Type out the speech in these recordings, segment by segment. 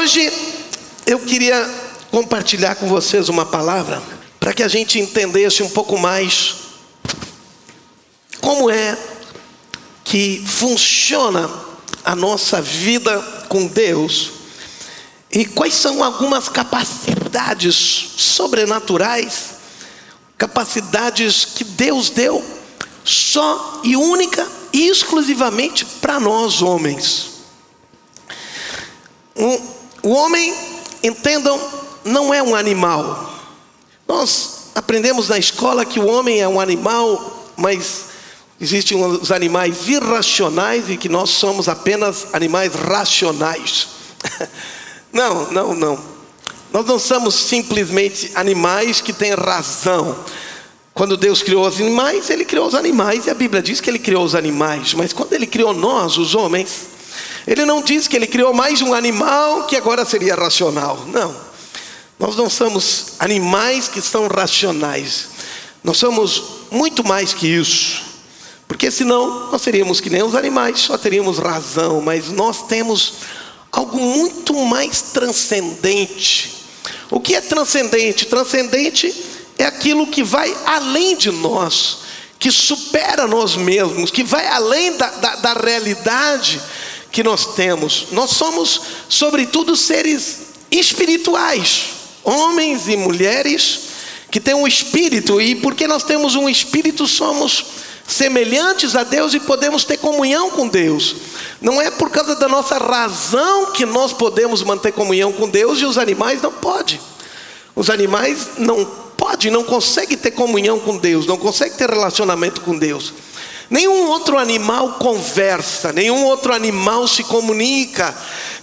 Hoje eu queria compartilhar com vocês uma palavra para que a gente entendesse um pouco mais como é que funciona a nossa vida com Deus e quais são algumas capacidades sobrenaturais, capacidades que Deus deu só e única e exclusivamente para nós homens. Um, o homem, entendam, não é um animal. Nós aprendemos na escola que o homem é um animal, mas existem os animais irracionais e que nós somos apenas animais racionais. Não, não, não. Nós não somos simplesmente animais que têm razão. Quando Deus criou os animais, Ele criou os animais, e a Bíblia diz que Ele criou os animais, mas quando Ele criou nós, os homens, Ele não diz que Ele criou mais um animal que agora seria racional. Não. Nós não somos animais que são racionais. Nós somos muito mais que isso. Porque senão nós seríamos que nem os animais, só teríamos razão, mas nós temos algo muito mais transcendente. O que é transcendente? Transcendente é aquilo que vai além de nós, que supera nós mesmos, que vai além da, da, da realidade que nós temos. Nós somos, sobretudo, seres espirituais, homens e mulheres que têm um espírito, e porque nós temos um espírito, somos semelhantes a Deus e podemos ter comunhão com Deus. Não é por causa da nossa razão que nós podemos manter comunhão com Deus e os animais não podem. Os animais não podem, não conseguem ter comunhão com Deus, não conseguem ter relacionamento com Deus. Nenhum outro animal conversa, nenhum outro animal se comunica,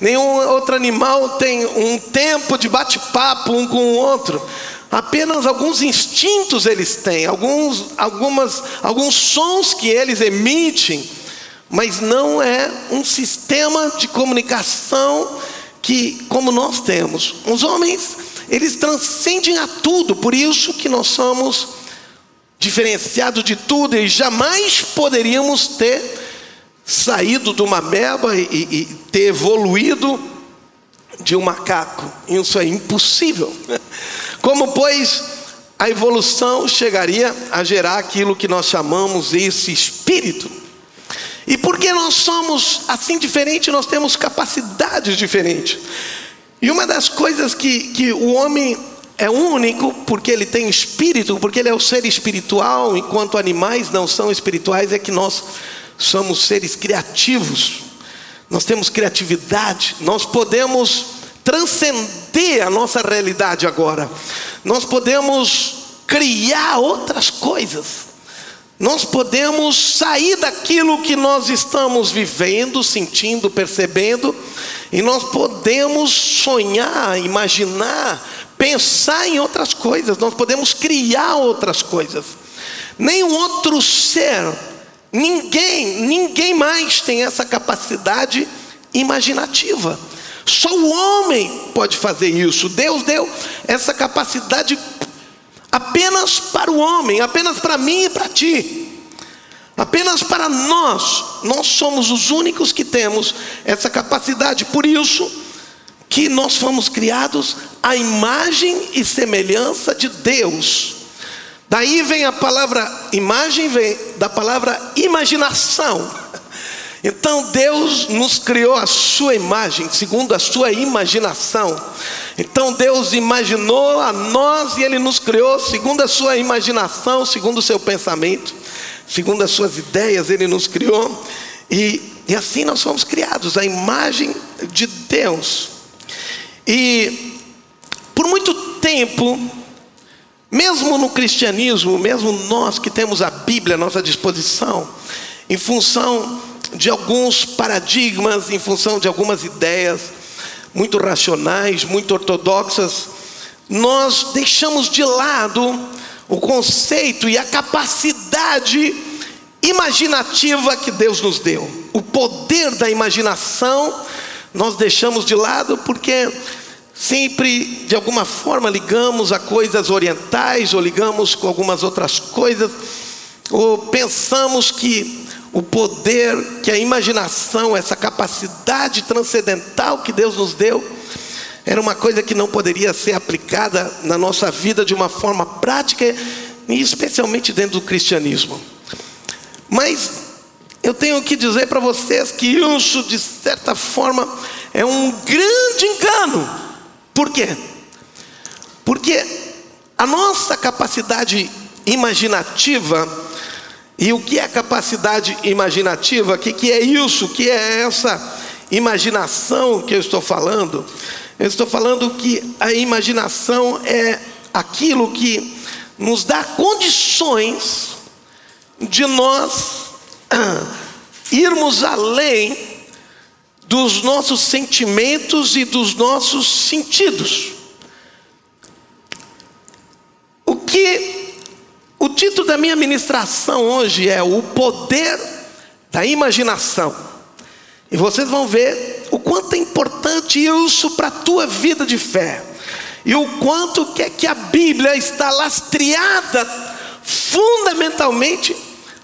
nenhum outro animal tem um tempo de bate-papo um com o outro. Apenas alguns instintos eles têm, alguns, algumas, alguns sons que eles emitem, mas não é um sistema de comunicação que, como nós temos. Os homens, eles transcendem a tudo, por isso que nós somos diferenciados de tudo e jamais poderíamos ter saído de uma meba e, e, e ter evoluído de um macaco. Isso é impossível. Como, pois, a evolução chegaria a gerar aquilo que nós chamamos esse espírito? E porque nós somos assim diferentes, nós temos capacidades diferentes. E uma das coisas que, que o homem é único, porque ele tem espírito, porque ele é o ser espiritual, enquanto animais não são espirituais, é que nós somos seres criativos, nós temos criatividade, nós podemos transcender a nossa realidade agora. Nós podemos criar outras coisas. Nós podemos sair daquilo que nós estamos vivendo, sentindo, percebendo, e nós podemos sonhar, imaginar, pensar em outras coisas, nós podemos criar outras coisas. Nenhum outro ser, ninguém, ninguém mais tem essa capacidade imaginativa. Só o homem pode fazer isso. Deus deu essa capacidade apenas para o homem, apenas para mim e para ti. Apenas para nós, nós somos os únicos que temos essa capacidade. Por isso que nós fomos criados à imagem e semelhança de Deus. Daí vem a palavra imagem, vem da palavra imaginação. Então Deus nos criou a sua imagem, segundo a sua imaginação. Então Deus imaginou a nós e Ele nos criou segundo a sua imaginação, segundo o seu pensamento, segundo as suas ideias, Ele nos criou. E, e assim nós fomos criados, a imagem de Deus. E por muito tempo, mesmo no cristianismo, mesmo nós que temos a Bíblia à nossa disposição, em função de alguns paradigmas, em função de algumas ideias muito racionais, muito ortodoxas, nós deixamos de lado o conceito e a capacidade imaginativa que Deus nos deu. O poder da imaginação nós deixamos de lado porque sempre de alguma forma ligamos a coisas orientais ou ligamos com algumas outras coisas ou pensamos que o poder que a imaginação, essa capacidade transcendental que Deus nos deu, era uma coisa que não poderia ser aplicada na nossa vida de uma forma prática, e especialmente dentro do cristianismo. Mas eu tenho que dizer para vocês que isso, de certa forma, é um grande engano. Por quê? Porque a nossa capacidade imaginativa, e o que é capacidade imaginativa? O que, que é isso? O que é essa imaginação que eu estou falando? Eu estou falando que a imaginação é aquilo que nos dá condições de nós irmos além dos nossos sentimentos e dos nossos sentidos. O que o título da minha ministração hoje é O Poder da Imaginação. E vocês vão ver o quanto é importante isso para a tua vida de fé. E o quanto que é que a Bíblia está lastreada fundamentalmente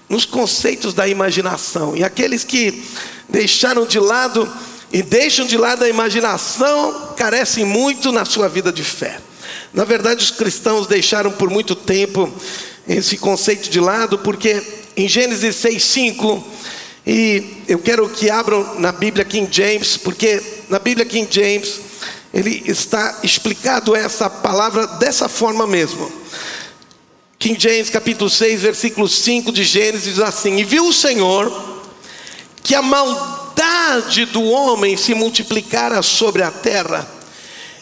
nos conceitos da imaginação. E aqueles que deixaram de lado e deixam de lado a imaginação carecem muito na sua vida de fé. Na verdade, os cristãos deixaram por muito tempo esse conceito de lado, porque em Gênesis 6:5 e eu quero que abram na Bíblia King James, porque na Bíblia King James ele está explicado essa palavra dessa forma mesmo. King James capítulo 6, versículo 5 de Gênesis diz assim: E viu o Senhor que a maldade do homem se multiplicara sobre a terra,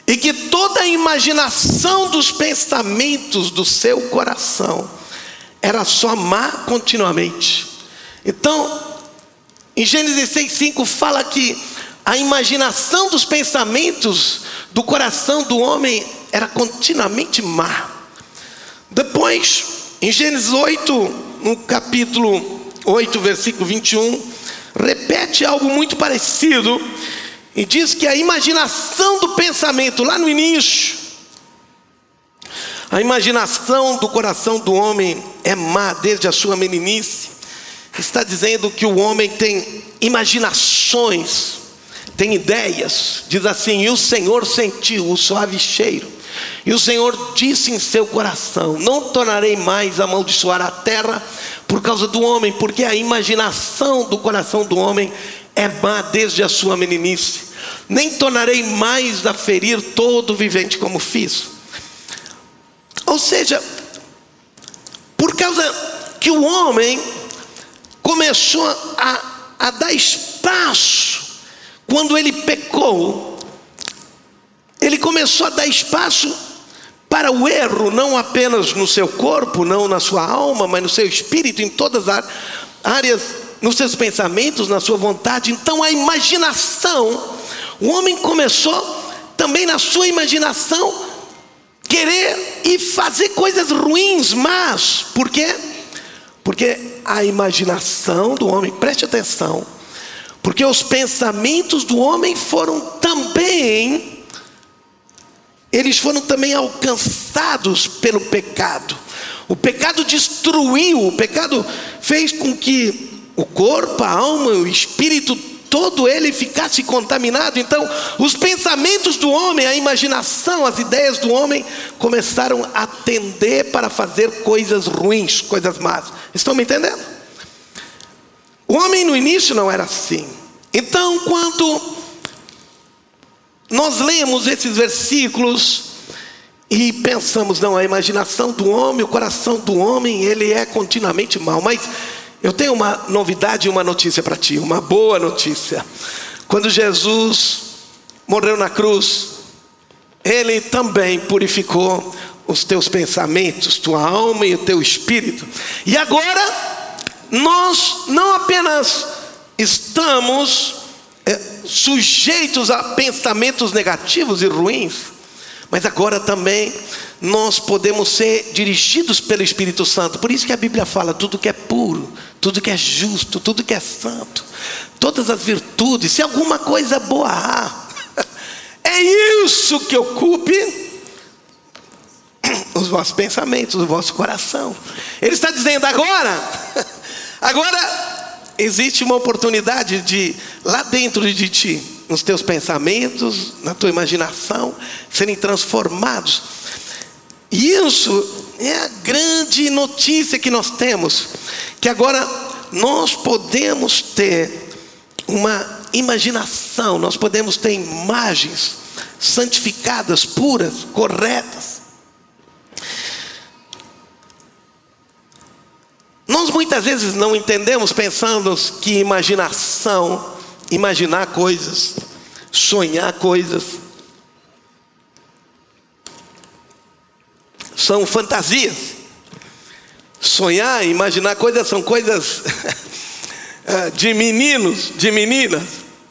e que toda a imaginação dos pensamentos do seu coração era só má continuamente. Então, em Gênesis 6,5 fala que a imaginação dos pensamentos do coração do homem era continuamente má. Depois, em Gênesis 8, no capítulo 8, versículo 21, repete algo muito parecido e diz que a imaginação do pensamento, lá no início, a imaginação do coração do homem é má desde a sua meninice. Está dizendo que o homem tem imaginações, tem ideias. Diz assim: E o Senhor sentiu o suave cheiro e o Senhor disse em seu coração: Não tornarei mais a amaldiçoar a terra por causa do homem, porque a imaginação do coração do homem é má desde a sua meninice. Nem tornarei mais a ferir todo vivente como fiz. Ou seja, por causa que o homem começou a, a dar espaço, quando ele pecou, ele começou a dar espaço para o erro, não apenas no seu corpo, não na sua alma, mas no seu espírito, em todas as áreas, nos seus pensamentos, na sua vontade. Então a imaginação, o homem começou também na sua imaginação querer e fazer coisas ruins, mas por quê? Porque a imaginação do homem, preste atenção, porque os pensamentos do homem foram também eles foram também alcançados pelo pecado. O pecado destruiu, o pecado fez com que o corpo, a alma, o espírito, todo ele ficasse contaminado. Então, os pensamentos do homem, a imaginação, as ideias do homem começaram a tender para fazer coisas ruins, coisas más. Estão me entendendo? O homem no início não era assim. Então, quando nós lemos esses versículos e pensamos, não, a imaginação do homem, o coração do homem, ele é continuamente mal. Mas eu tenho uma novidade e uma notícia para ti, uma boa notícia. Quando Jesus morreu na cruz, ele também purificou os teus pensamentos, tua alma e o teu espírito. E agora, nós não apenas estamos é, sujeitos a pensamentos negativos e ruins, mas agora também nós podemos ser dirigidos pelo Espírito Santo. Por isso que a Bíblia fala: tudo que é puro, tudo que é justo, tudo que é santo, todas as virtudes, se alguma coisa boa há, é isso que ocupe os vossos pensamentos, o vosso coração. Ele está dizendo agora, agora existe uma oportunidade de, lá dentro de ti, nos teus pensamentos, na tua imaginação, serem transformados. E isso é a grande notícia que nós temos, que agora nós podemos ter uma imaginação, nós podemos ter imagens santificadas, puras, corretas. Nós muitas vezes não entendemos, pensando que imaginação, imaginar coisas, sonhar coisas, são fantasias. Sonhar, imaginar coisas são coisas eh, de meninos, de meninas,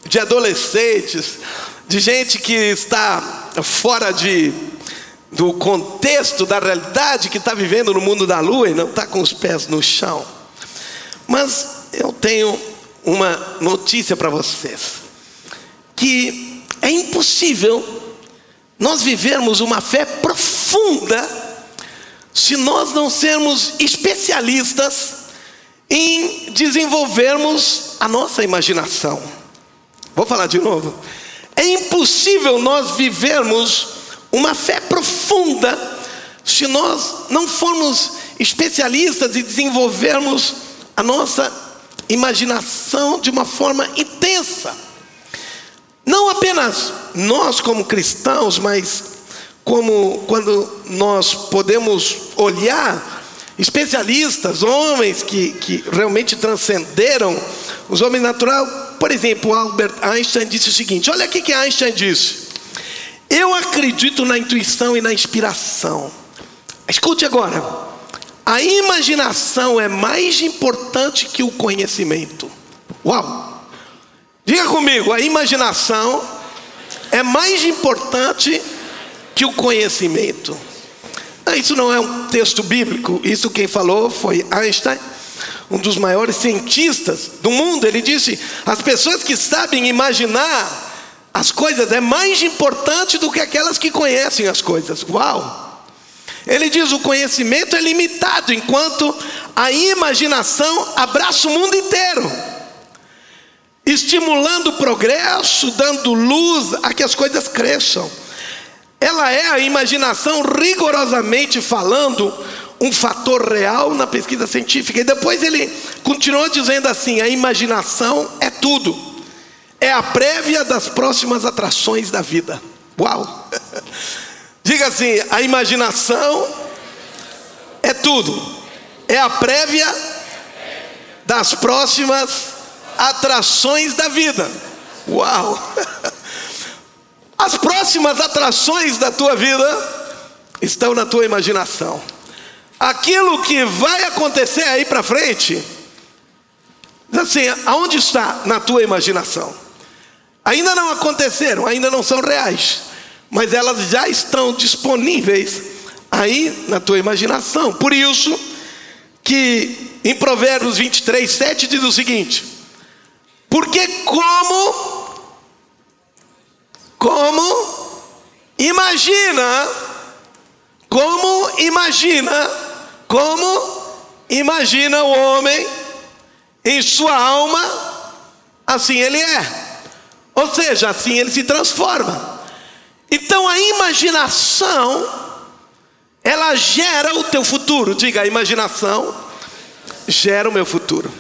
de adolescentes, de gente que está fora de, do contexto da realidade, que está vivendo no mundo da lua e não está com os pés no chão. Mas eu tenho uma notícia para vocês: que é impossível nós vivermos uma fé profunda se nós não sermos especialistas em desenvolvermos a nossa imaginação. Vou falar de novo. É impossível nós vivermos uma fé profunda se nós não formos especialistas e desenvolvermos a nossa imaginação de uma forma intensa. Não apenas nós como cristãos, mas como quando nós podemos olhar especialistas, homens que, que realmente transcenderam os homens naturais. Por exemplo, Albert Einstein disse o seguinte: olha aqui que Einstein disse. Eu acredito na intuição e na inspiração. Escute agora. A imaginação é mais importante que o conhecimento. Uau! Diga comigo, a imaginação é mais importante que o conhecimento. Isso não é um texto bíblico, isso quem falou foi Einstein, um dos maiores cientistas do mundo. Ele disse: as pessoas que sabem imaginar as coisas é mais importante do que aquelas que conhecem as coisas. Uau! Ele diz: o conhecimento é limitado, enquanto a imaginação abraça o mundo inteiro, estimulando o progresso, dando luz a que as coisas cresçam. Ela é a imaginação, rigorosamente falando, um fator real na pesquisa científica. E depois ele continuou dizendo assim: a imaginação é tudo, é a prévia das próximas atrações da vida. Uau! Diga assim: a imaginação é tudo, é a prévia das próximas atrações da vida. Uau! As próximas atrações da tua vida estão na tua imaginação. Aquilo que vai acontecer aí para frente, assim, aonde está na tua imaginação? Ainda não aconteceram, ainda não são reais, mas elas já estão disponíveis aí na tua imaginação. Por isso que em Provérbios 23, 7 diz o seguinte: Porque como como imagina, como imagina, como imagina o homem em sua alma, assim ele é. Ou seja, assim ele se transforma. Então a imaginação, ela gera o teu futuro. Diga, a imaginação gera o meu futuro.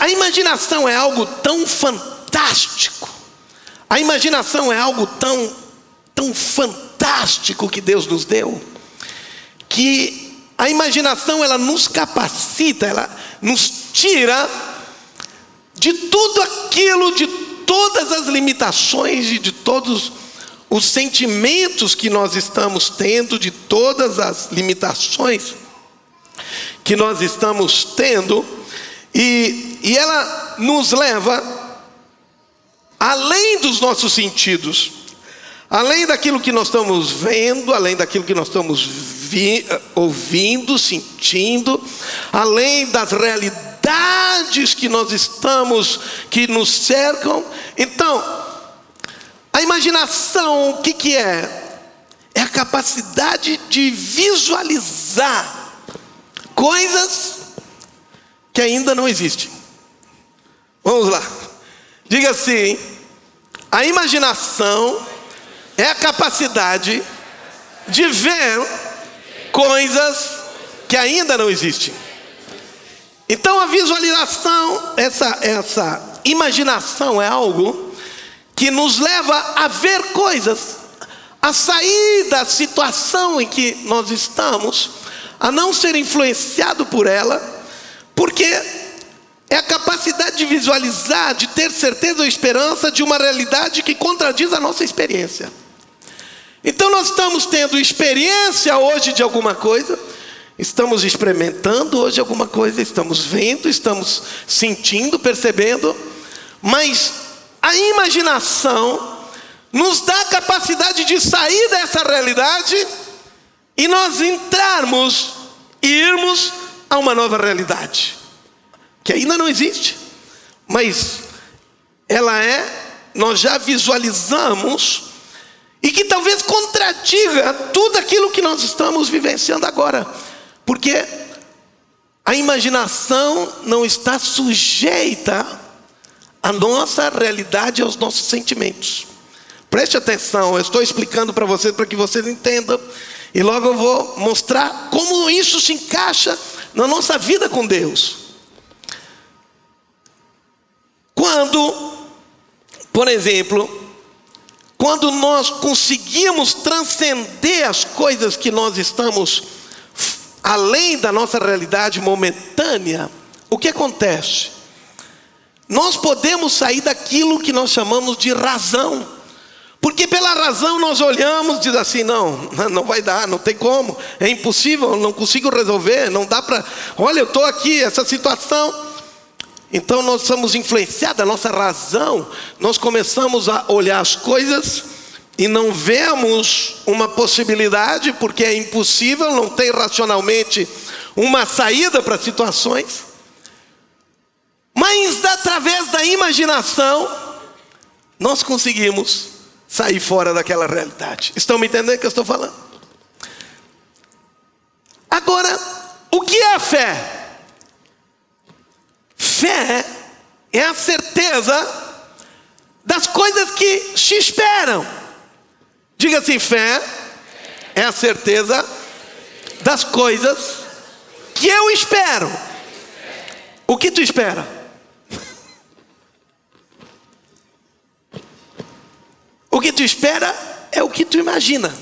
A imaginação é algo tão fantástico a imaginação é algo tão, tão fantástico que Deus nos deu, que a imaginação ela nos capacita, ela nos tira de tudo aquilo, de todas as limitações e de todos os sentimentos que nós estamos tendo, de todas as limitações que nós estamos tendo, e, e ela nos leva além dos nossos sentidos, além daquilo que nós estamos vendo, além daquilo que nós estamos vi, ouvindo, sentindo, além das realidades que nós estamos, que nos cercam. Então, a imaginação, o que, que é? É a capacidade de visualizar coisas que ainda não existem. Vamos lá. Diga assim: a imaginação é a capacidade de ver coisas que ainda não existem. Então a visualização, essa, essa imaginação é algo que nos leva a ver coisas, a sair da situação em que nós estamos, a não ser influenciado por ela, porque é a capacidade de visualizar, de ter certeza ou esperança de uma realidade que contradiz a nossa experiência. Então nós estamos tendo experiência hoje de alguma coisa, estamos experimentando hoje alguma coisa, estamos vendo, estamos sentindo, percebendo, mas a imaginação nos dá a capacidade de sair dessa realidade e nós entrarmos e irmos a uma nova realidade, que ainda não existe, mas ela é, nós já visualizamos e que talvez contradiga tudo aquilo que nós estamos vivenciando agora, porque a imaginação não está sujeita à nossa realidade, aos nossos sentimentos. Preste atenção, eu estou explicando para vocês para que vocês entendam, e logo eu vou mostrar como isso se encaixa na nossa vida com Deus. Quando, por exemplo, quando nós conseguimos transcender as coisas que nós estamos além da nossa realidade momentânea, o que acontece? Nós podemos sair daquilo que nós chamamos de razão. Porque pela razão nós olhamos e diz assim, não, não vai dar, não tem como, é impossível, não consigo resolver, não dá para. Olha, eu estou aqui, essa situação. Então nós somos influenciados, a nossa razão, nós começamos a olhar as coisas e não vemos uma possibilidade, porque é impossível, não tem racionalmente uma saída para situações. Mas através da imaginação, nós conseguimos sair fora daquela realidade. Estão me entendendo o que eu estou falando? Agora, o que é a fé? Fé é a certeza das coisas que se esperam. Diga assim: fé é a certeza das coisas que eu espero. O que tu espera? O que tu espera é o que tu imagina.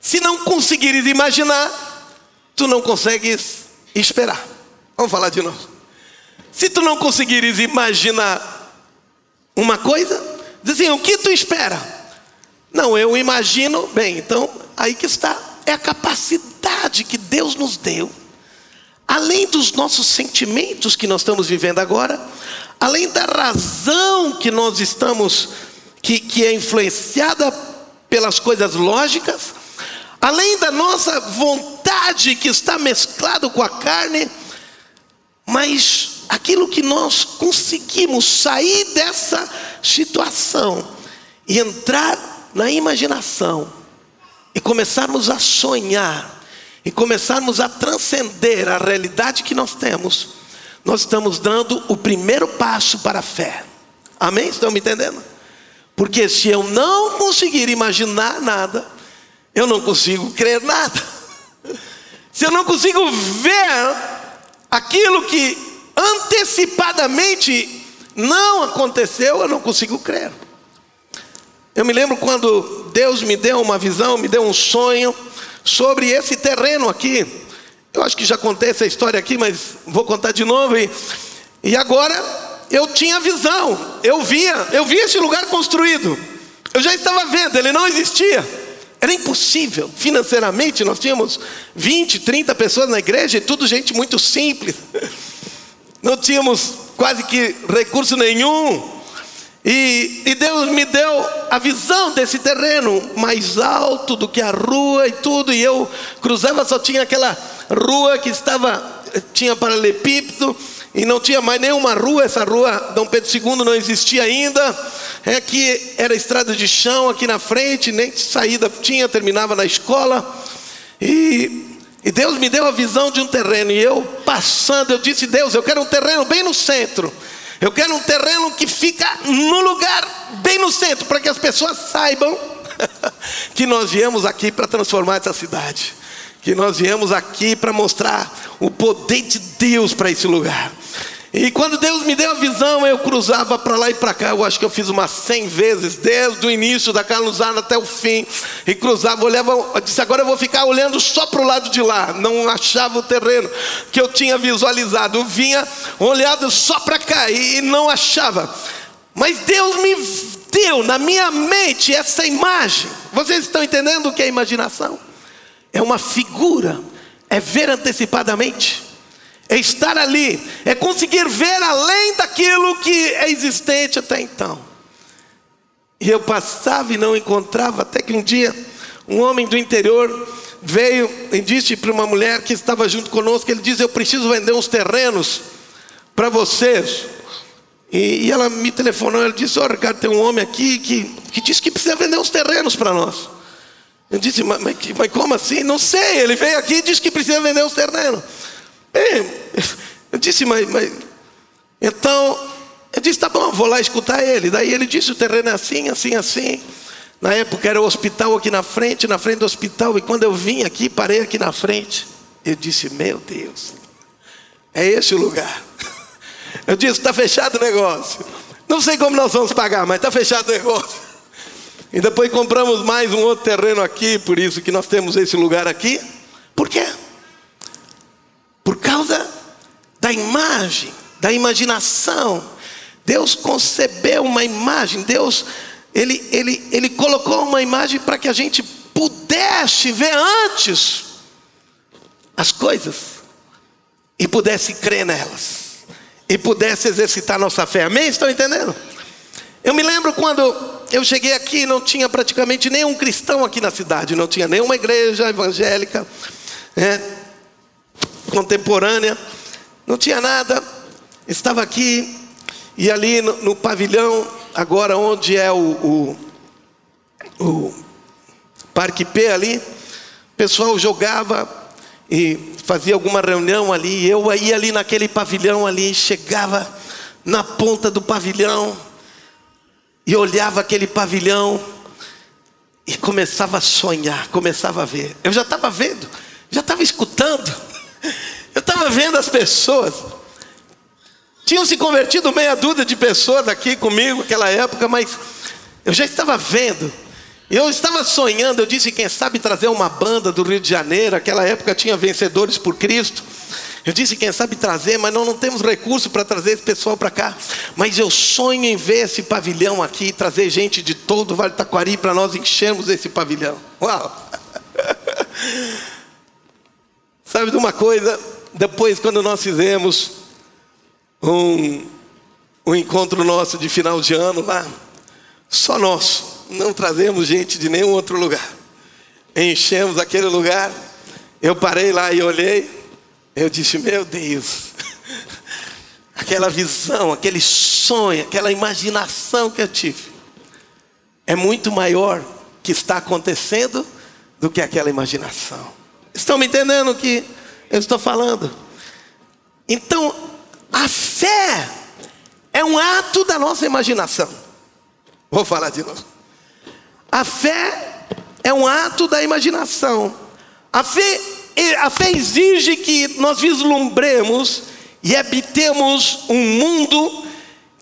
Se não conseguires imaginar, tu não consegues esperar. Vamos falar de novo. Se tu não conseguires imaginar uma coisa, diz assim: o que tu espera? Não, eu imagino, bem, então aí que está, é a capacidade que Deus nos deu, além dos nossos sentimentos que nós estamos vivendo agora, além da razão que nós estamos, que, que é influenciada pelas coisas lógicas, além da nossa vontade que está mesclado com a carne, mas aquilo que nós conseguimos sair dessa situação e entrar na imaginação e começarmos a sonhar e começarmos a transcender a realidade que nós temos, nós estamos dando o primeiro passo para a fé. Amém? Estão me entendendo? Porque se eu não conseguir imaginar nada, eu não consigo crer nada. Se eu não consigo ver aquilo que antecipadamente não aconteceu, eu não consigo crer. Eu me lembro quando Deus me deu uma visão, me deu um sonho sobre esse terreno aqui. Eu acho que já contei essa história aqui, mas vou contar de novo. E, e agora eu tinha visão, eu via, eu via esse lugar construído. Eu já estava vendo, ele não existia. Era impossível, financeiramente, nós tínhamos 20, 30 pessoas na igreja e tudo gente muito simples não tínhamos quase que recurso nenhum. E, e, Deus me deu a visão desse terreno mais alto do que a rua e tudo. E eu cruzava, só tinha aquela rua que estava, tinha paralelepípedo e não tinha mais nenhuma rua. Essa rua, Dom Pedro II, não existia ainda. É que era estrada de chão aqui na frente, nem saída tinha, terminava na escola. E e Deus me deu a visão de um terreno, e eu passando, eu disse: Deus, eu quero um terreno bem no centro. Eu quero um terreno que fica no lugar bem no centro, para que as pessoas saibam que nós viemos aqui para transformar essa cidade. Que nós viemos aqui para mostrar o poder de Deus para esse lugar. E quando Deus me deu a visão, eu cruzava para lá e para cá. Eu acho que eu fiz umas 100 vezes, desde o início da Carluzana até o fim. E cruzava, olhava, eu disse: agora eu vou ficar olhando só para o lado de lá. Não achava o terreno que eu tinha visualizado. Eu vinha olhando só para cá e não achava. Mas Deus me deu na minha mente essa imagem. Vocês estão entendendo o que é imaginação? É uma figura, é ver antecipadamente é estar ali, é conseguir ver além daquilo que é existente até então. E eu passava e não encontrava, até que um dia um homem do interior veio e disse para uma mulher que estava junto conosco: ele diz, Eu preciso vender uns terrenos para vocês. E, e, ela me telefonou, ela disse: Ó, oh, Ricardo, tem um homem aqui que, que disse que precisa vender uns terrenos para nós. Eu disse: mas, mas, mas como assim? Não sei, ele veio aqui e disse que precisa vender uns terrenos. Bem, eu disse, mas, mas. Então, eu disse, tá bom, vou lá escutar ele. Daí ele disse: o terreno é assim, assim, assim. Na época era o hospital aqui na frente, na frente do hospital. E quando eu vim aqui, parei aqui na frente. Eu disse: Meu Deus, é esse o lugar. Eu disse: Está fechado o negócio. Não sei como nós vamos pagar, mas está fechado o negócio. E depois compramos mais um outro terreno aqui, por isso que nós temos esse lugar aqui. Por quê? Por causa da imagem, da imaginação. Deus concebeu uma imagem, Deus ele, ele, ele colocou uma imagem para que a gente pudesse ver antes as coisas e pudesse crer nelas e pudesse exercitar nossa fé. Amém? Estão entendendo? Eu me lembro quando eu cheguei aqui, não tinha praticamente nenhum cristão aqui na cidade, não tinha nenhuma igreja evangélica. Né? contemporânea, não tinha nada, estava aqui e ali no, no pavilhão, agora onde é o, o, o Parque P ali, o pessoal jogava e fazia alguma reunião ali, eu ia ali naquele pavilhão ali, chegava na ponta do pavilhão e olhava aquele pavilhão e começava a sonhar, começava a ver. Eu já estava vendo, já estava escutando. Estava vendo as pessoas. Tinham se convertido meia dúzia de pessoas aqui comigo naquela época, mas eu já estava vendo. Eu estava sonhando, eu disse, quem sabe trazer uma banda do Rio de Janeiro, aquela época tinha vencedores por Cristo. Eu disse, quem sabe trazer, mas não, não temos recurso para trazer esse pessoal para cá. Mas eu sonho em ver esse pavilhão aqui, trazer gente de todo o Vale do Taquari para nós enchermos esse pavilhão. Uau! Sabe de uma coisa? Depois, quando nós fizemos um, um encontro nosso de final de ano lá, só nosso, não trazemos gente de nenhum outro lugar. Enchemos aquele lugar, eu parei lá e olhei, eu disse: Meu Deus, aquela visão, aquele sonho, aquela imaginação que eu tive, é muito maior que está acontecendo do que aquela imaginação. Estão me entendendo que eu estou falando? Então, a fé é um ato da nossa imaginação. Vou falar de novo. A fé é um ato da imaginação. A fé, a fé exige que nós vislumbremos e habitemos um mundo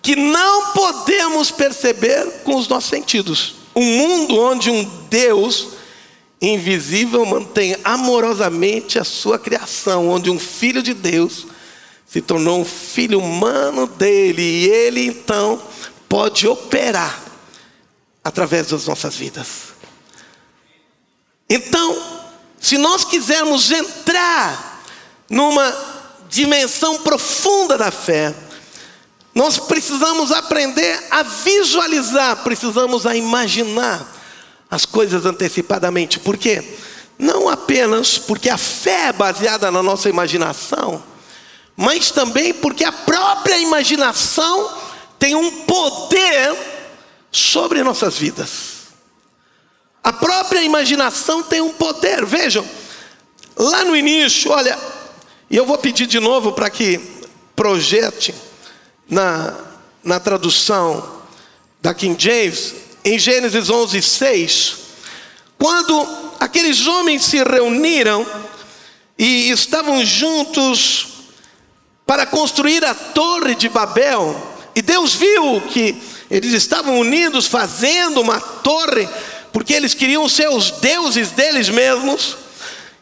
que não podemos perceber com os nossos sentidos. Um mundo onde um Deus invisível mantém amorosamente a sua criação, onde um filho de Deus se tornou um filho humano dele, e ele então pode operar através das nossas vidas. Então, se nós quisermos entrar numa dimensão profunda da fé, nós precisamos aprender a visualizar, precisamos a imaginar as coisas antecipadamente. Por quê? Não apenas porque a fé é baseada na nossa imaginação, mas também porque a própria imaginação tem um poder sobre nossas vidas. A própria imaginação tem um poder. Vejam, lá no início, olha, e eu vou pedir de novo para que projete na, na tradução da King James, em Gênesis 11, 6, quando aqueles homens se reuniram e estavam juntos para construir a Torre de Babel, e Deus viu que eles estavam unidos fazendo uma torre, porque eles queriam ser os deuses deles mesmos.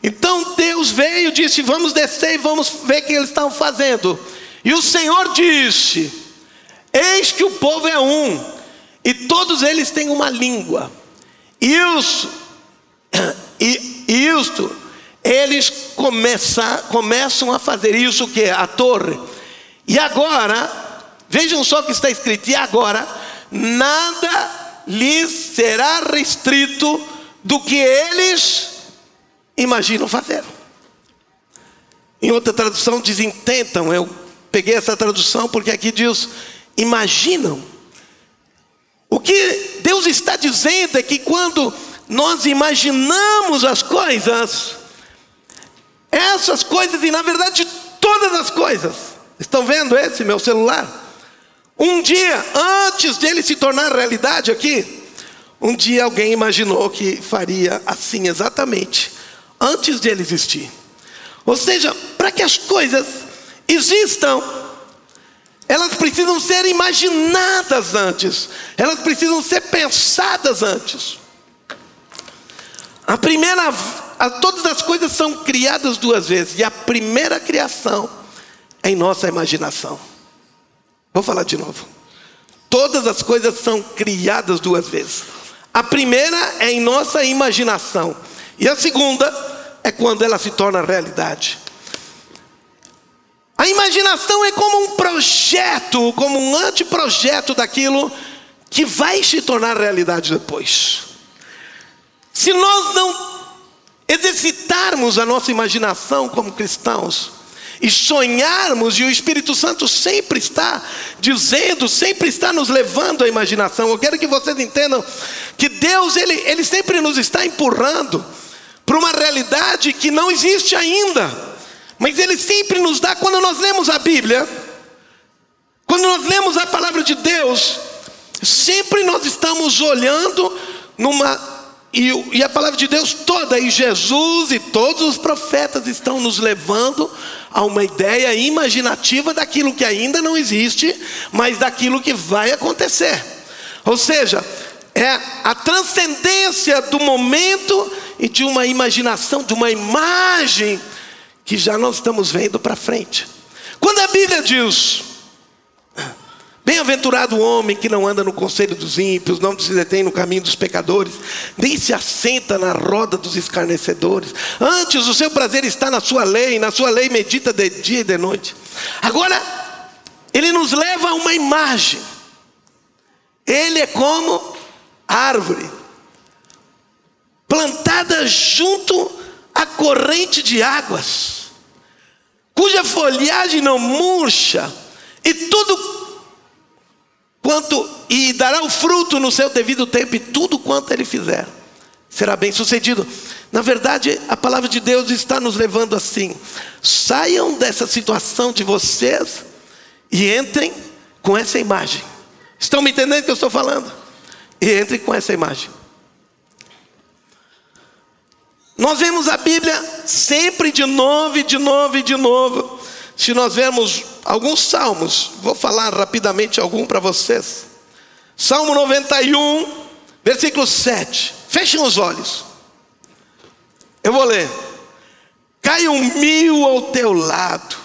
Então Deus veio e disse: Vamos descer e vamos ver o que eles estão fazendo. E o Senhor disse: Eis que o povo é um, e todos eles têm uma língua. Isso, e isto, eles começam, começam a fazer isso que é a torre. E agora, vejam só o que está escrito: e agora, nada lhes será restrito do que eles imaginam fazer. Em outra tradução diz intentam, eu peguei essa tradução porque aqui diz imaginam. O que Deus está dizendo é que quando nós imaginamos as coisas, essas coisas, e na verdade todas as coisas, estão vendo esse meu celular? Um dia, antes dele se tornar realidade aqui, um dia alguém imaginou que faria assim exatamente antes de ele existir. Ou seja, para que as coisas existam, elas precisam ser imaginadas antes, elas precisam ser pensadas antes. A primeira, a, todas as coisas são criadas duas vezes, e a primeira criação é em nossa imaginação. Vou falar de novo. Todas as coisas são criadas duas vezes. A primeira é em nossa imaginação. E a segunda é quando ela se torna realidade. A imaginação é como um projeto, como um anteprojeto daquilo que vai se tornar realidade depois. Se nós não exercitarmos a nossa imaginação como cristãos, e sonharmos, e o Espírito Santo sempre está dizendo, sempre está nos levando à imaginação. Eu quero que vocês entendam que Deus, Ele, Ele sempre nos está empurrando para uma realidade que não existe ainda, mas Ele sempre nos dá, quando nós lemos a Bíblia, quando nós lemos a palavra de Deus, sempre nós estamos olhando numa e, e, a palavra de Deus toda, e Jesus e todos os profetas estão nos levando a uma ideia imaginativa daquilo que ainda não existe, mas daquilo que vai acontecer. Ou seja, é a transcendência do momento e de uma imaginação, de uma imagem que já nós estamos vendo para frente. Quando a Bíblia diz, Bem-aventurado o homem que não anda no conselho dos ímpios, não se detém no caminho dos pecadores, nem se assenta na roda dos escarnecedores. Antes o seu prazer está na sua lei, na sua lei medita de dia e de noite. Agora, ele nos leva a uma imagem. Ele é como árvore plantada junto à corrente de águas, cuja folhagem não murcha, e tudo quanto e dará o fruto no seu devido tempo, e tudo quanto ele fizer será bem sucedido. Na verdade, a palavra de Deus está nos levando assim: saiam dessa situação de vocês e entrem com essa imagem. Estão me entendendo o que eu estou falando? E entrem com essa imagem. Nós vemos a Bíblia sempre de novo e de novo e de novo. Se nós vemos alguns salmos, vou falar rapidamente algum para vocês. Salmo 91, versículo 7. Fechem os olhos. Eu vou ler. Cai um mil ao teu lado,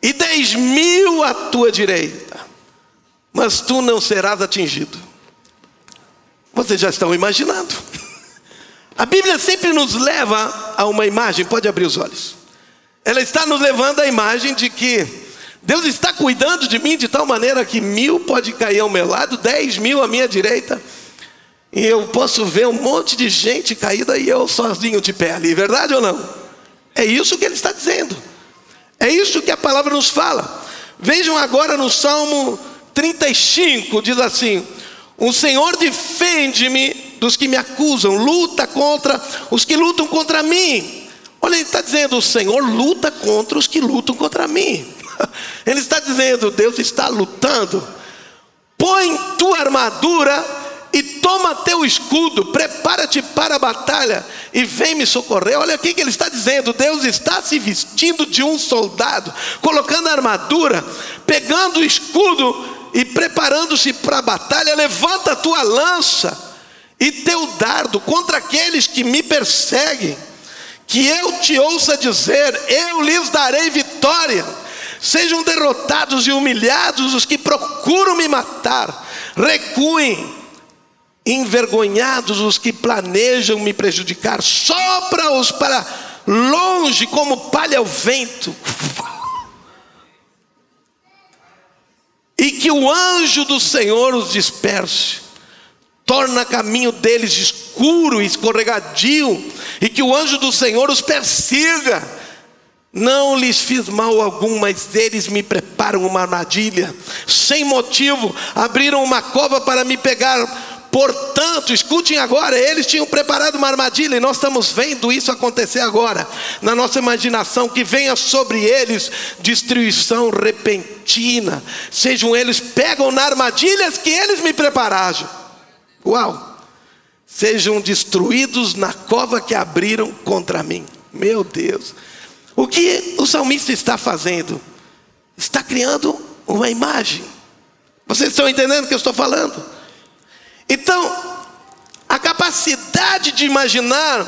e dez mil à tua direita, mas tu não serás atingido. Vocês já estão imaginando. A Bíblia sempre nos leva a uma imagem, pode abrir os olhos ela está nos levando à imagem de que Deus está cuidando de mim de tal maneira que mil pode cair ao meu lado, dez mil à minha direita, e eu posso ver um monte de gente caída e eu sozinho de pé ali, verdade ou não? É isso que ele está dizendo, é isso que a palavra nos fala. Vejam agora no Salmo 35, diz assim: O Senhor defende-me dos que me acusam, luta contra os que lutam contra mim. Olha, ele está dizendo: o Senhor luta contra os que lutam contra mim. Ele está dizendo: Deus está lutando põe tua armadura e toma teu escudo, prepara-te para a batalha e vem me socorrer. Olha o que ele está dizendo: Deus está se vestindo de um soldado, colocando a armadura, pegando o escudo e preparando-se para a batalha. Levanta a tua lança e teu dardo contra aqueles que me perseguem, que eu te ouça dizer: Eu lhes darei vitória. Sejam derrotados e humilhados os que procuram me matar, recuem envergonhados os que planejam me prejudicar, sopra-os para longe como palha ao vento. E que o anjo do Senhor os disperse, torna caminho deles escuro e escorregadio, e que o anjo do Senhor os persiga. Não lhes fiz mal algum, mas eles me preparam uma armadilha, sem motivo, abriram uma cova para me pegar Portanto, escutem agora, eles tinham preparado uma armadilha e nós estamos vendo isso acontecer agora, na nossa imaginação, que venha sobre eles destruição repentina, sejam eles pegam na armadilhas que eles me prepararam. Uau! Sejam destruídos na cova que abriram contra mim. Meu Deus. O que o salmista está fazendo? Está criando uma imagem. Vocês estão entendendo o que eu estou falando? Então, a capacidade de imaginar,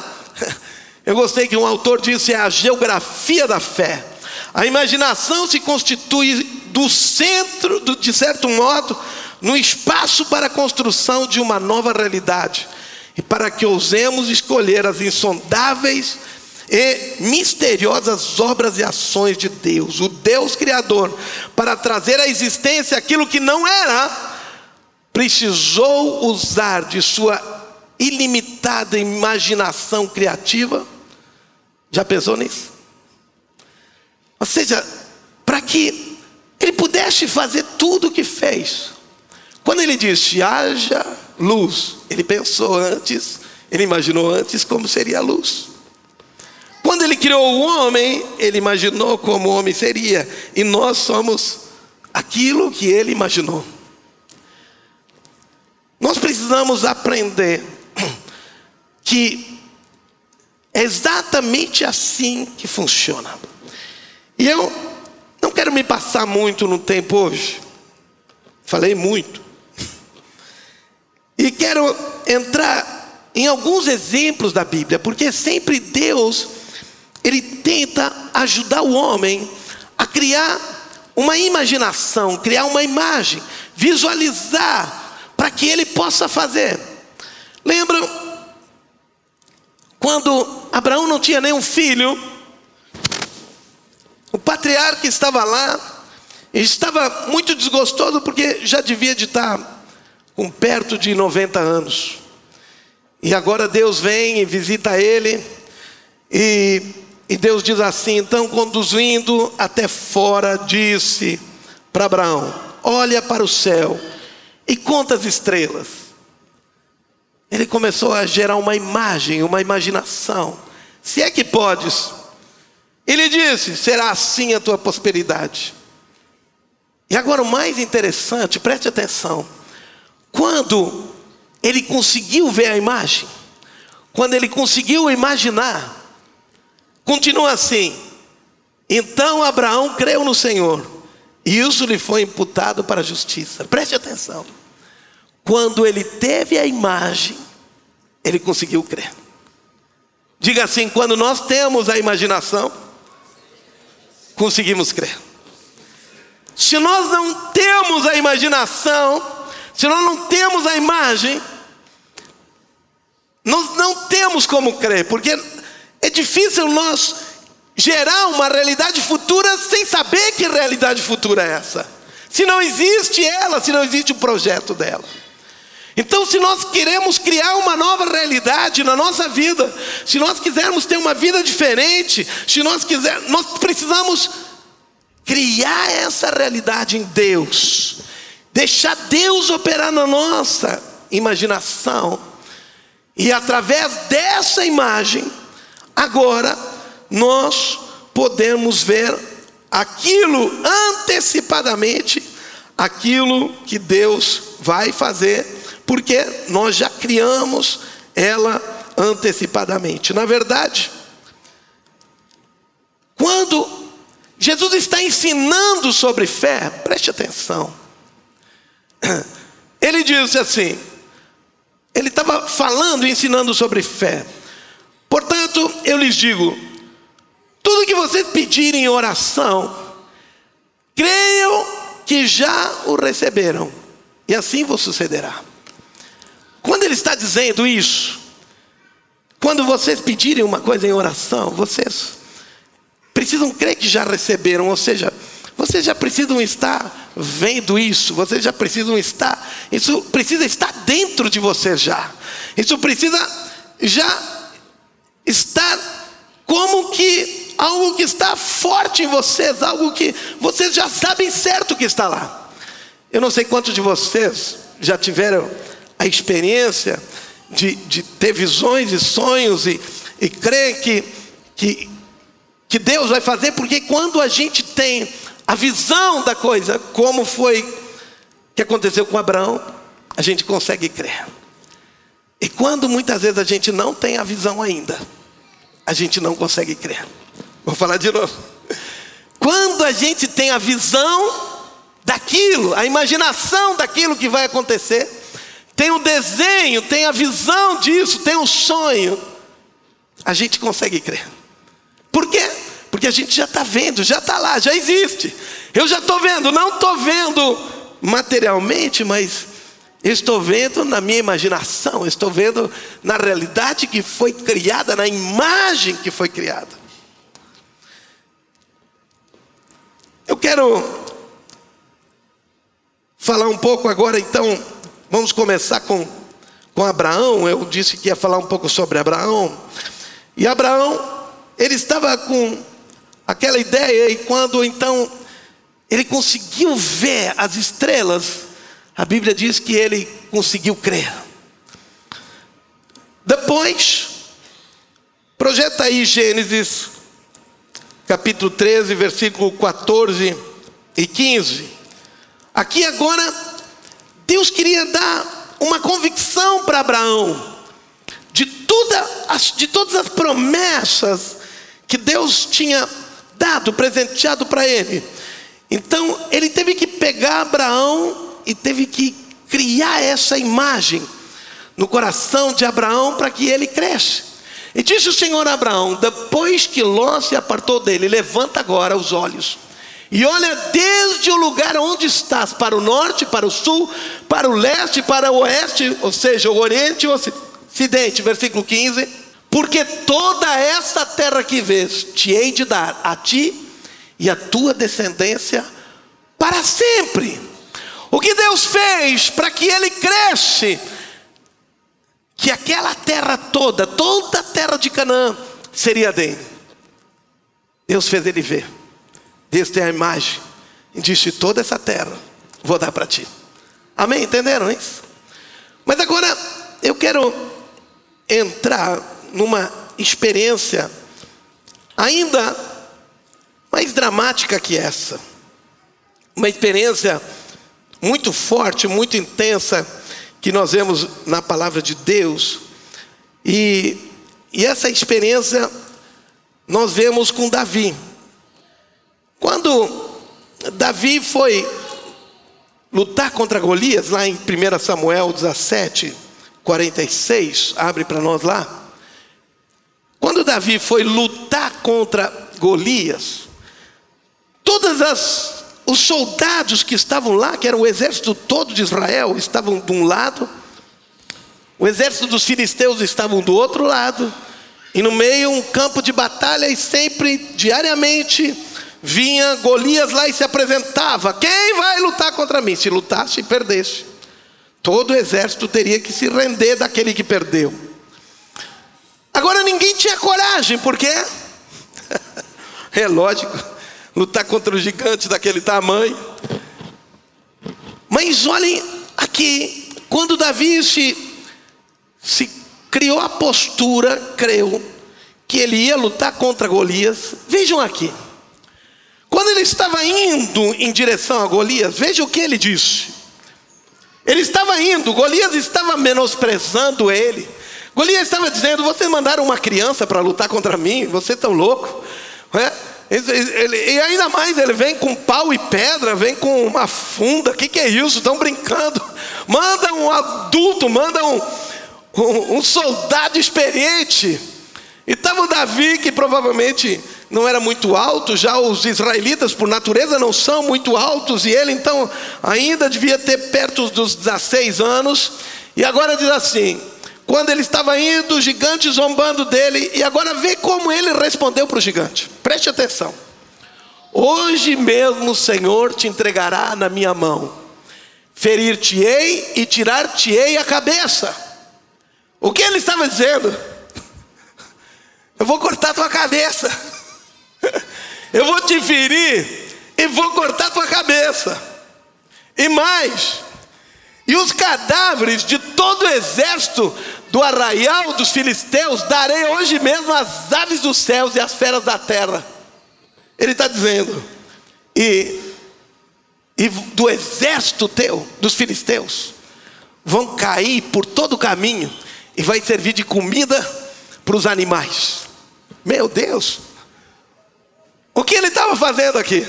eu gostei que um autor disse, é a geografia da fé. A imaginação se constitui do centro, de certo modo, no espaço para a construção de uma nova realidade. E para que ousemos escolher as insondáveis e misteriosas obras e ações de Deus, o Deus Criador, para trazer à existência aquilo que não era, precisou usar de sua ilimitada imaginação criativa. Já pensou nisso? Ou seja, para que ele pudesse fazer tudo o que fez. Quando ele disse haja luz, ele pensou antes, ele imaginou antes como seria a luz. Quando ele criou o homem, ele imaginou como o homem seria, e nós somos aquilo que ele imaginou. Nós precisamos aprender que é exatamente assim que funciona. E eu não quero me passar muito no tempo hoje. Falei muito. Quero entrar em alguns exemplos da Bíblia, porque sempre Deus ele tenta ajudar o homem a criar uma imaginação, criar uma imagem, visualizar para que ele possa fazer. Lembram quando Abraão não tinha nenhum filho? O patriarca estava lá, e estava muito desgostoso porque já devia de estar com perto de 90 anos. E agora Deus vem e visita ele, e, e Deus diz assim: então, conduzindo até fora, disse para Abraão: Olha para o céu e conta as estrelas. Ele começou a gerar uma imagem, uma imaginação. Se é que podes. Ele disse: será assim a tua prosperidade. E agora o mais interessante, preste atenção. Quando ele conseguiu ver a imagem, quando ele conseguiu imaginar, continua assim. Então Abraão creu no Senhor, e isso lhe foi imputado para a justiça. Preste atenção. Quando ele teve a imagem, ele conseguiu crer. Diga assim: quando nós temos a imaginação, conseguimos crer. Se nós não temos a imaginação, se nós não temos a imagem, nós não temos como crer, porque é difícil nós gerar uma realidade futura sem saber que realidade futura é essa. Se não existe ela, se não existe o projeto dela. Então, se nós queremos criar uma nova realidade na nossa vida, se nós quisermos ter uma vida diferente, se nós quisermos, nós precisamos criar essa realidade em Deus, deixar Deus operar na nossa imaginação, e através dessa imagem, agora nós podemos ver aquilo antecipadamente aquilo que Deus vai fazer, porque nós já criamos ela antecipadamente. Na verdade, quando Jesus está ensinando sobre fé, preste atenção. Ele disse assim: ele estava falando e ensinando sobre fé. Portanto, eu lhes digo: tudo que vocês pedirem em oração, creiam que já o receberam, e assim vos sucederá. Quando ele está dizendo isso, quando vocês pedirem uma coisa em oração, vocês precisam crer que já receberam, ou seja, vocês já precisam estar vendo isso, vocês já precisam estar, isso precisa estar dentro de vocês já, isso precisa já estar como que algo que está forte em vocês, algo que vocês já sabem certo que está lá. Eu não sei quantos de vocês já tiveram a experiência de, de ter visões e sonhos e, e crer que, que que Deus vai fazer, porque quando a gente tem a visão da coisa, como foi que aconteceu com Abraão, a gente consegue crer. E quando muitas vezes a gente não tem a visão ainda, a gente não consegue crer. Vou falar de novo. Quando a gente tem a visão daquilo, a imaginação daquilo que vai acontecer, tem o desenho, tem a visão disso, tem o sonho, a gente consegue crer. Por quê? Porque a gente já está vendo, já está lá, já existe. Eu já estou vendo, não estou vendo materialmente, mas estou vendo na minha imaginação, estou vendo na realidade que foi criada, na imagem que foi criada. Eu quero falar um pouco agora, então, vamos começar com, com Abraão. Eu disse que ia falar um pouco sobre Abraão. E Abraão ele estava com aquela ideia, e quando então ele conseguiu ver as estrelas, a Bíblia diz que ele conseguiu crer. Depois, projeta aí Gênesis, capítulo 13, versículo 14 e 15. Aqui agora, Deus queria dar uma convicção para Abraão de, toda, de todas as promessas que Deus tinha dado, presenteado para ele. Então ele teve que pegar Abraão e teve que criar essa imagem no coração de Abraão para que ele cresça. E disse o Senhor a Abraão: depois que Ló se apartou dele, levanta agora os olhos e olha desde o lugar onde estás, para o norte, para o sul, para o leste, para o oeste, ou seja, o oriente e o ocidente. Versículo 15. Porque toda essa terra que vês, te hei de dar a ti e a tua descendência para sempre. O que Deus fez para que ele cresce, que aquela terra toda, toda a terra de Canaã, seria dele. Deus fez ele ver. Deus tem a imagem e disse: toda essa terra vou dar para ti. Amém? Entenderam isso? Mas agora eu quero entrar numa experiência ainda mais dramática que essa. Uma experiência muito forte, muito intensa, que nós vemos na palavra de Deus. E, e essa experiência nós vemos com Davi. Quando Davi foi lutar contra Golias, lá em 1 Samuel 17, 46, abre para nós lá. Davi foi lutar contra Golias, todas as os soldados que estavam lá, que era o exército todo de Israel, estavam de um lado, o exército dos filisteus estavam do outro lado, e no meio um campo de batalha e sempre, diariamente, vinha Golias lá e se apresentava: quem vai lutar contra mim? Se lutasse, perdesse. Todo o exército teria que se render daquele que perdeu. Agora ninguém tinha coragem, porque é lógico, lutar contra os gigantes daquele tamanho. Mas olhem aqui, quando Davi se, se criou a postura, creu, que ele ia lutar contra Golias, vejam aqui. Quando ele estava indo em direção a Golias, veja o que ele disse. Ele estava indo, Golias estava menosprezando ele. Golias estava dizendo: Vocês mandaram uma criança para lutar contra mim, vocês estão loucos. É? e ainda mais, ele vem com pau e pedra, vem com uma funda, o que, que é isso? Estão brincando. Manda um adulto, manda um, um, um soldado experiente. E estava o Davi, que provavelmente não era muito alto, já os israelitas, por natureza, não são muito altos, e ele então ainda devia ter perto dos 16 anos, e agora diz assim: quando ele estava indo, o gigante zombando dele, e agora vê como ele respondeu para o gigante. Preste atenção. Hoje mesmo o Senhor te entregará na minha mão, ferir-te-ei e tirar-te-ei a cabeça. O que ele estava dizendo? Eu vou cortar tua cabeça, eu vou te ferir e vou cortar tua cabeça, e mais, e os cadáveres de todo o exército do arraial dos filisteus darei hoje mesmo às aves dos céus e às feras da terra. Ele está dizendo, e, e do exército teu, dos filisteus, vão cair por todo o caminho e vai servir de comida para os animais. Meu Deus, o que ele estava fazendo aqui?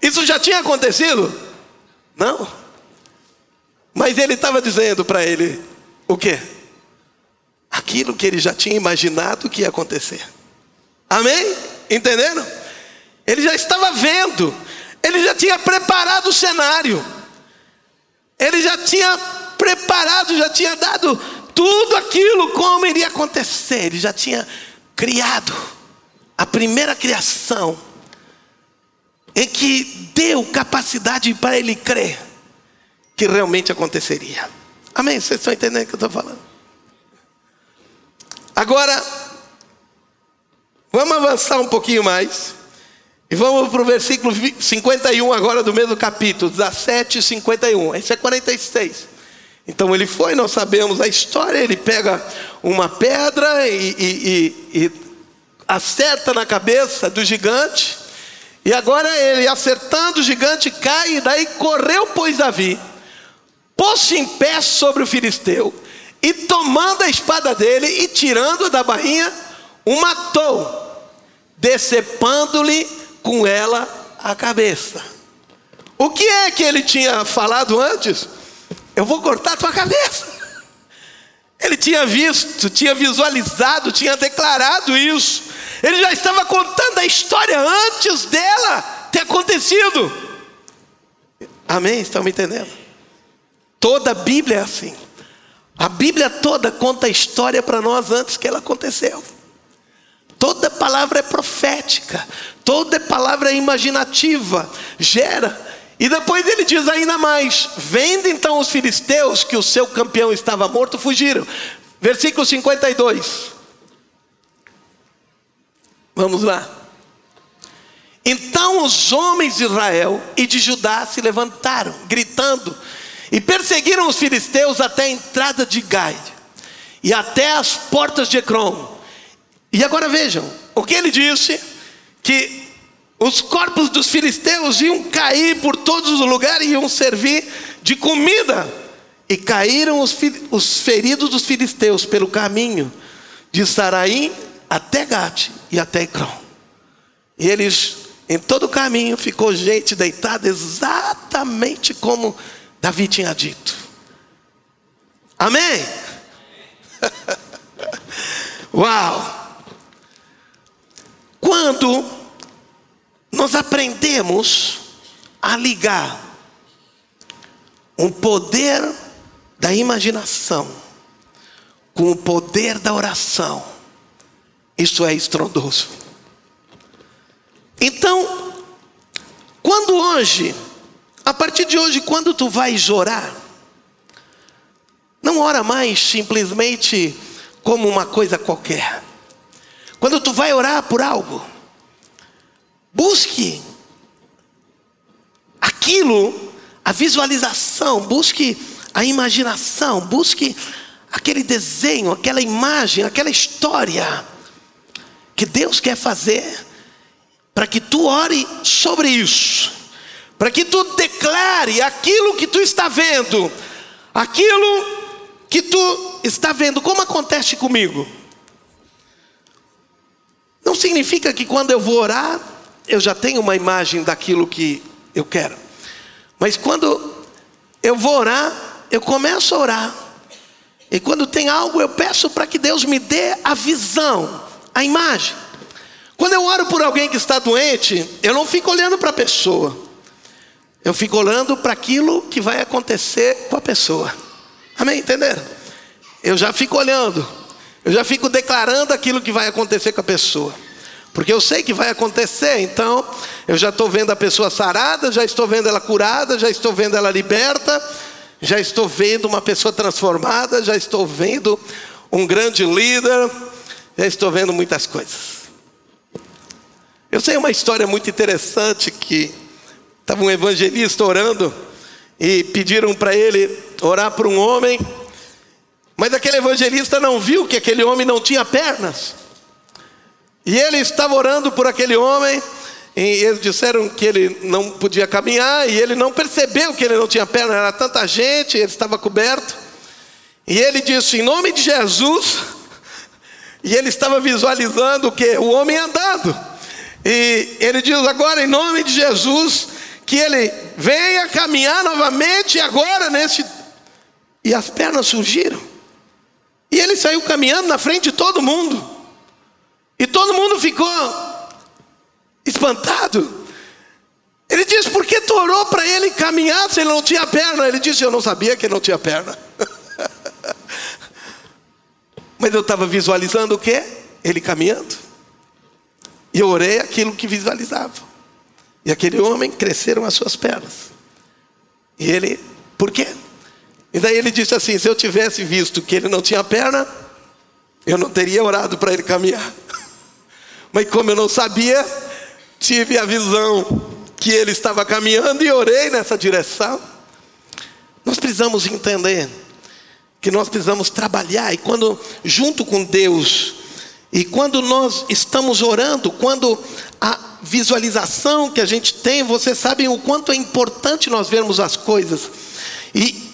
Isso já tinha acontecido? Não. Mas ele estava dizendo para ele o quê? Aquilo que ele já tinha imaginado que ia acontecer. Amém? Entenderam? Ele já estava vendo, ele já tinha preparado o cenário, ele já tinha preparado, já tinha dado tudo aquilo como iria acontecer, ele já tinha criado a primeira criação em que deu capacidade para ele crer que realmente aconteceria. Amém? Vocês estão entendendo o que eu estou falando? Agora, vamos avançar um pouquinho mais. E vamos para o versículo 51 agora do mesmo capítulo, 17 e 51. Esse é 46. Então ele foi, nós sabemos a história, ele pega uma pedra e, e, e, e acerta na cabeça do gigante. E agora ele acertando o gigante cai, e daí correu, pois Davi, pôs-se em pé sobre o filisteu e tomando a espada dele e tirando da barrinha, o matou, decepando-lhe com ela a cabeça. O que é que ele tinha falado antes? Eu vou cortar tua cabeça. Ele tinha visto, tinha visualizado, tinha declarado isso. Ele já estava contando a história antes dela ter acontecido. Amém? Estão me entendendo? Toda a Bíblia é assim. A Bíblia toda conta a história para nós antes que ela aconteceu. Toda palavra é profética, toda palavra é imaginativa, gera. E depois ele diz ainda mais: vendo então os filisteus que o seu campeão estava morto, fugiram. Versículo 52. Vamos lá. Então os homens de Israel e de Judá se levantaram, gritando: e perseguiram os filisteus até a entrada de Gai e até as portas de Ecrom. E agora vejam, o que ele disse? Que os corpos dos filisteus iam cair por todos os lugares e iam servir de comida. E caíram os, os feridos dos filisteus pelo caminho de Saraim até Gate e até Ecrom. E eles, em todo o caminho, ficou gente deitada exatamente como Davi tinha dito. Amém? Uau! Quando nós aprendemos a ligar o poder da imaginação com o poder da oração, isso é estrondoso. Então, quando hoje a partir de hoje, quando tu vais orar, não ora mais simplesmente como uma coisa qualquer. Quando tu vai orar por algo, busque aquilo, a visualização, busque a imaginação, busque aquele desenho, aquela imagem, aquela história que Deus quer fazer para que tu ore sobre isso, para que tu declare aquilo que tu está vendo, aquilo que tu está vendo, como acontece comigo. Não significa que quando eu vou orar, eu já tenho uma imagem daquilo que eu quero. Mas quando eu vou orar, eu começo a orar. E quando tem algo, eu peço para que Deus me dê a visão, a imagem. Quando eu oro por alguém que está doente, eu não fico olhando para a pessoa. Eu fico olhando para aquilo que vai acontecer com a pessoa. Amém? Entenderam? Eu já fico olhando. Eu já fico declarando aquilo que vai acontecer com a pessoa. Porque eu sei que vai acontecer, então eu já estou vendo a pessoa sarada, já estou vendo ela curada, já estou vendo ela liberta, já estou vendo uma pessoa transformada, já estou vendo um grande líder, já estou vendo muitas coisas. Eu sei uma história muito interessante que estava um evangelista orando e pediram para ele orar por um homem, mas aquele evangelista não viu que aquele homem não tinha pernas. E ele estava orando por aquele homem, e eles disseram que ele não podia caminhar, e ele não percebeu que ele não tinha perna, era tanta gente, ele estava coberto. E ele disse: Em nome de Jesus, e ele estava visualizando o que? O homem andando. E ele diz agora, em nome de Jesus, que ele venha caminhar novamente agora nesse. E as pernas surgiram. E ele saiu caminhando na frente de todo mundo. E todo mundo ficou espantado. Ele disse: Por que tu orou para ele caminhar se ele não tinha perna? Ele disse: Eu não sabia que ele não tinha perna. Mas eu estava visualizando o que? Ele caminhando. E eu orei aquilo que visualizava. E aquele homem cresceram as suas pernas. E ele, por quê? E daí ele disse assim: se eu tivesse visto que ele não tinha perna, eu não teria orado para ele caminhar. Mas como eu não sabia, tive a visão que ele estava caminhando e orei nessa direção. Nós precisamos entender que nós precisamos trabalhar e quando junto com Deus e quando nós estamos orando, quando a visualização que a gente tem, vocês sabem o quanto é importante nós vermos as coisas. E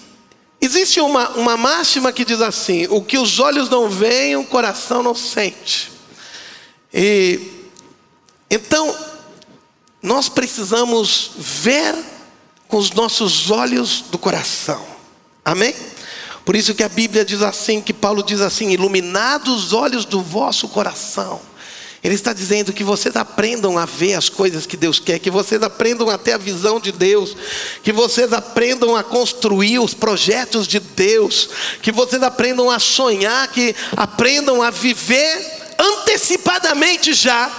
existe uma, uma máxima que diz assim: o que os olhos não veem, o coração não sente. E então nós precisamos ver com os nossos olhos do coração. Amém? Por isso que a Bíblia diz assim, que Paulo diz assim: iluminados os olhos do vosso coração. Ele está dizendo que vocês aprendam a ver as coisas que Deus quer, que vocês aprendam a ter a visão de Deus, que vocês aprendam a construir os projetos de Deus, que vocês aprendam a sonhar, que aprendam a viver antecipadamente já,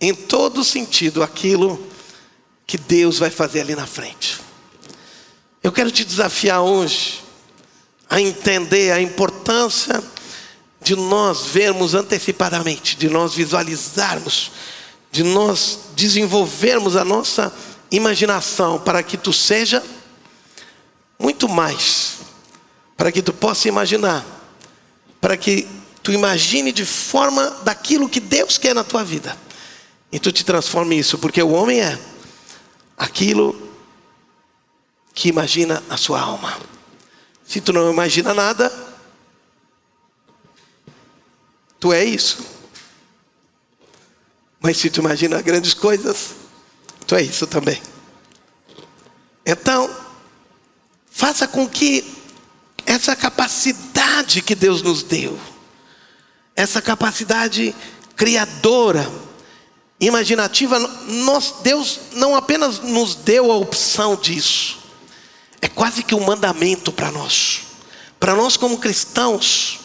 em todo sentido, aquilo que Deus vai fazer ali na frente. Eu quero te desafiar hoje a entender a importância de nós vermos antecipadamente, de nós visualizarmos, de nós desenvolvermos a nossa imaginação para que tu seja muito mais, para que tu possa imaginar, para que tu imagine de forma daquilo que Deus quer na tua vida. E tu te transforme isso, porque o homem é aquilo que imagina a sua alma. Se tu não imagina nada, tu é isso. Mas se tu imagina grandes coisas, tu é isso também. Então, faça com que essa capacidade que Deus nos deu, essa capacidade criadora, imaginativa, nós, Deus não apenas nos deu a opção disso, é quase que um mandamento para nós. Para nós, como cristãos,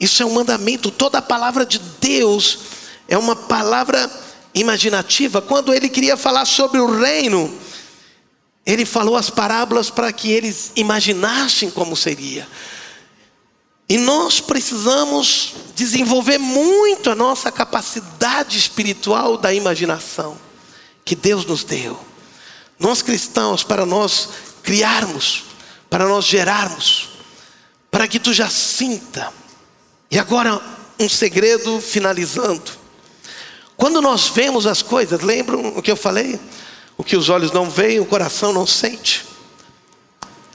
isso é um mandamento. Toda a palavra de Deus é uma palavra imaginativa. Quando ele queria falar sobre o reino, ele falou as parábolas para que eles imaginassem como seria. E nós precisamos desenvolver muito a nossa capacidade espiritual da imaginação que Deus nos deu. Nós cristãos, para nós criarmos, para nós gerarmos, para que tu já sinta. E agora um segredo finalizando. Quando nós vemos as coisas, lembram o que eu falei? O que os olhos não veem, o coração não sente.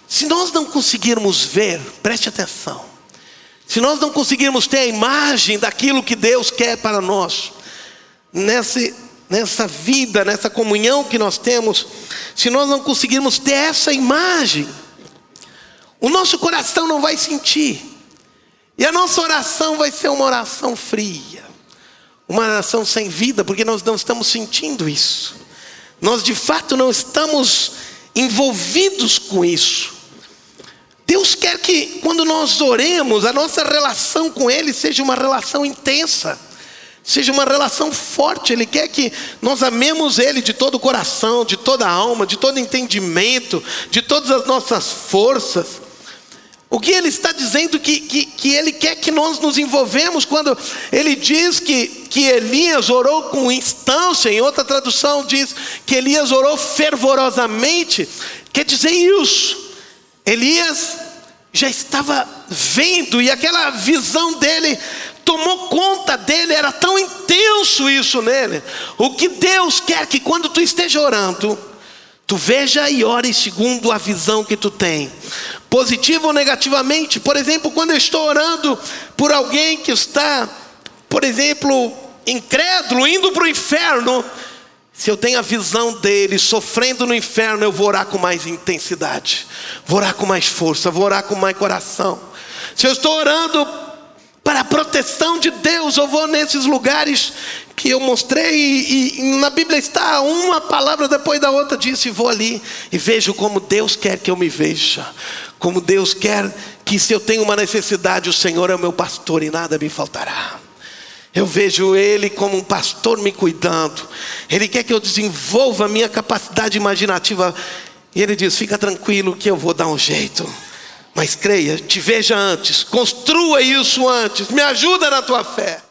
Se nós não conseguirmos ver, preste atenção. Se nós não conseguirmos ter a imagem daquilo que Deus quer para nós, nessa, nessa vida, nessa comunhão que nós temos, se nós não conseguirmos ter essa imagem, o nosso coração não vai sentir, e a nossa oração vai ser uma oração fria, uma oração sem vida, porque nós não estamos sentindo isso, nós de fato não estamos envolvidos com isso. Deus quer que quando nós oremos, a nossa relação com Ele seja uma relação intensa, seja uma relação forte. Ele quer que nós amemos Ele de todo o coração, de toda a alma, de todo entendimento, de todas as nossas forças. O que ele está dizendo que, que, que ele quer que nós nos envolvemos quando ele diz que, que Elias orou com instância, em outra tradução diz que Elias orou fervorosamente, quer dizer isso. Elias já estava vendo e aquela visão dele tomou conta dele, era tão intenso isso nele. O que Deus quer que quando tu esteja orando, tu veja e ore segundo a visão que tu tem. Positivo ou negativamente, por exemplo, quando eu estou orando por alguém que está, por exemplo, incrédulo, indo para o inferno, se eu tenho a visão dele sofrendo no inferno, eu vou orar com mais intensidade, vou orar com mais força, vou orar com mais coração. Se eu estou orando para a proteção de Deus, eu vou nesses lugares que eu mostrei, e, e, na Bíblia está uma palavra depois da outra disso, e vou ali e vejo como Deus quer que eu me veja, como Deus quer que se eu tenho uma necessidade, o Senhor é o meu pastor e nada me faltará. Eu vejo Ele como um pastor me cuidando. Ele quer que eu desenvolva a minha capacidade imaginativa. E Ele diz: fica tranquilo que eu vou dar um jeito. Mas creia, te veja antes, construa isso antes, me ajuda na tua fé.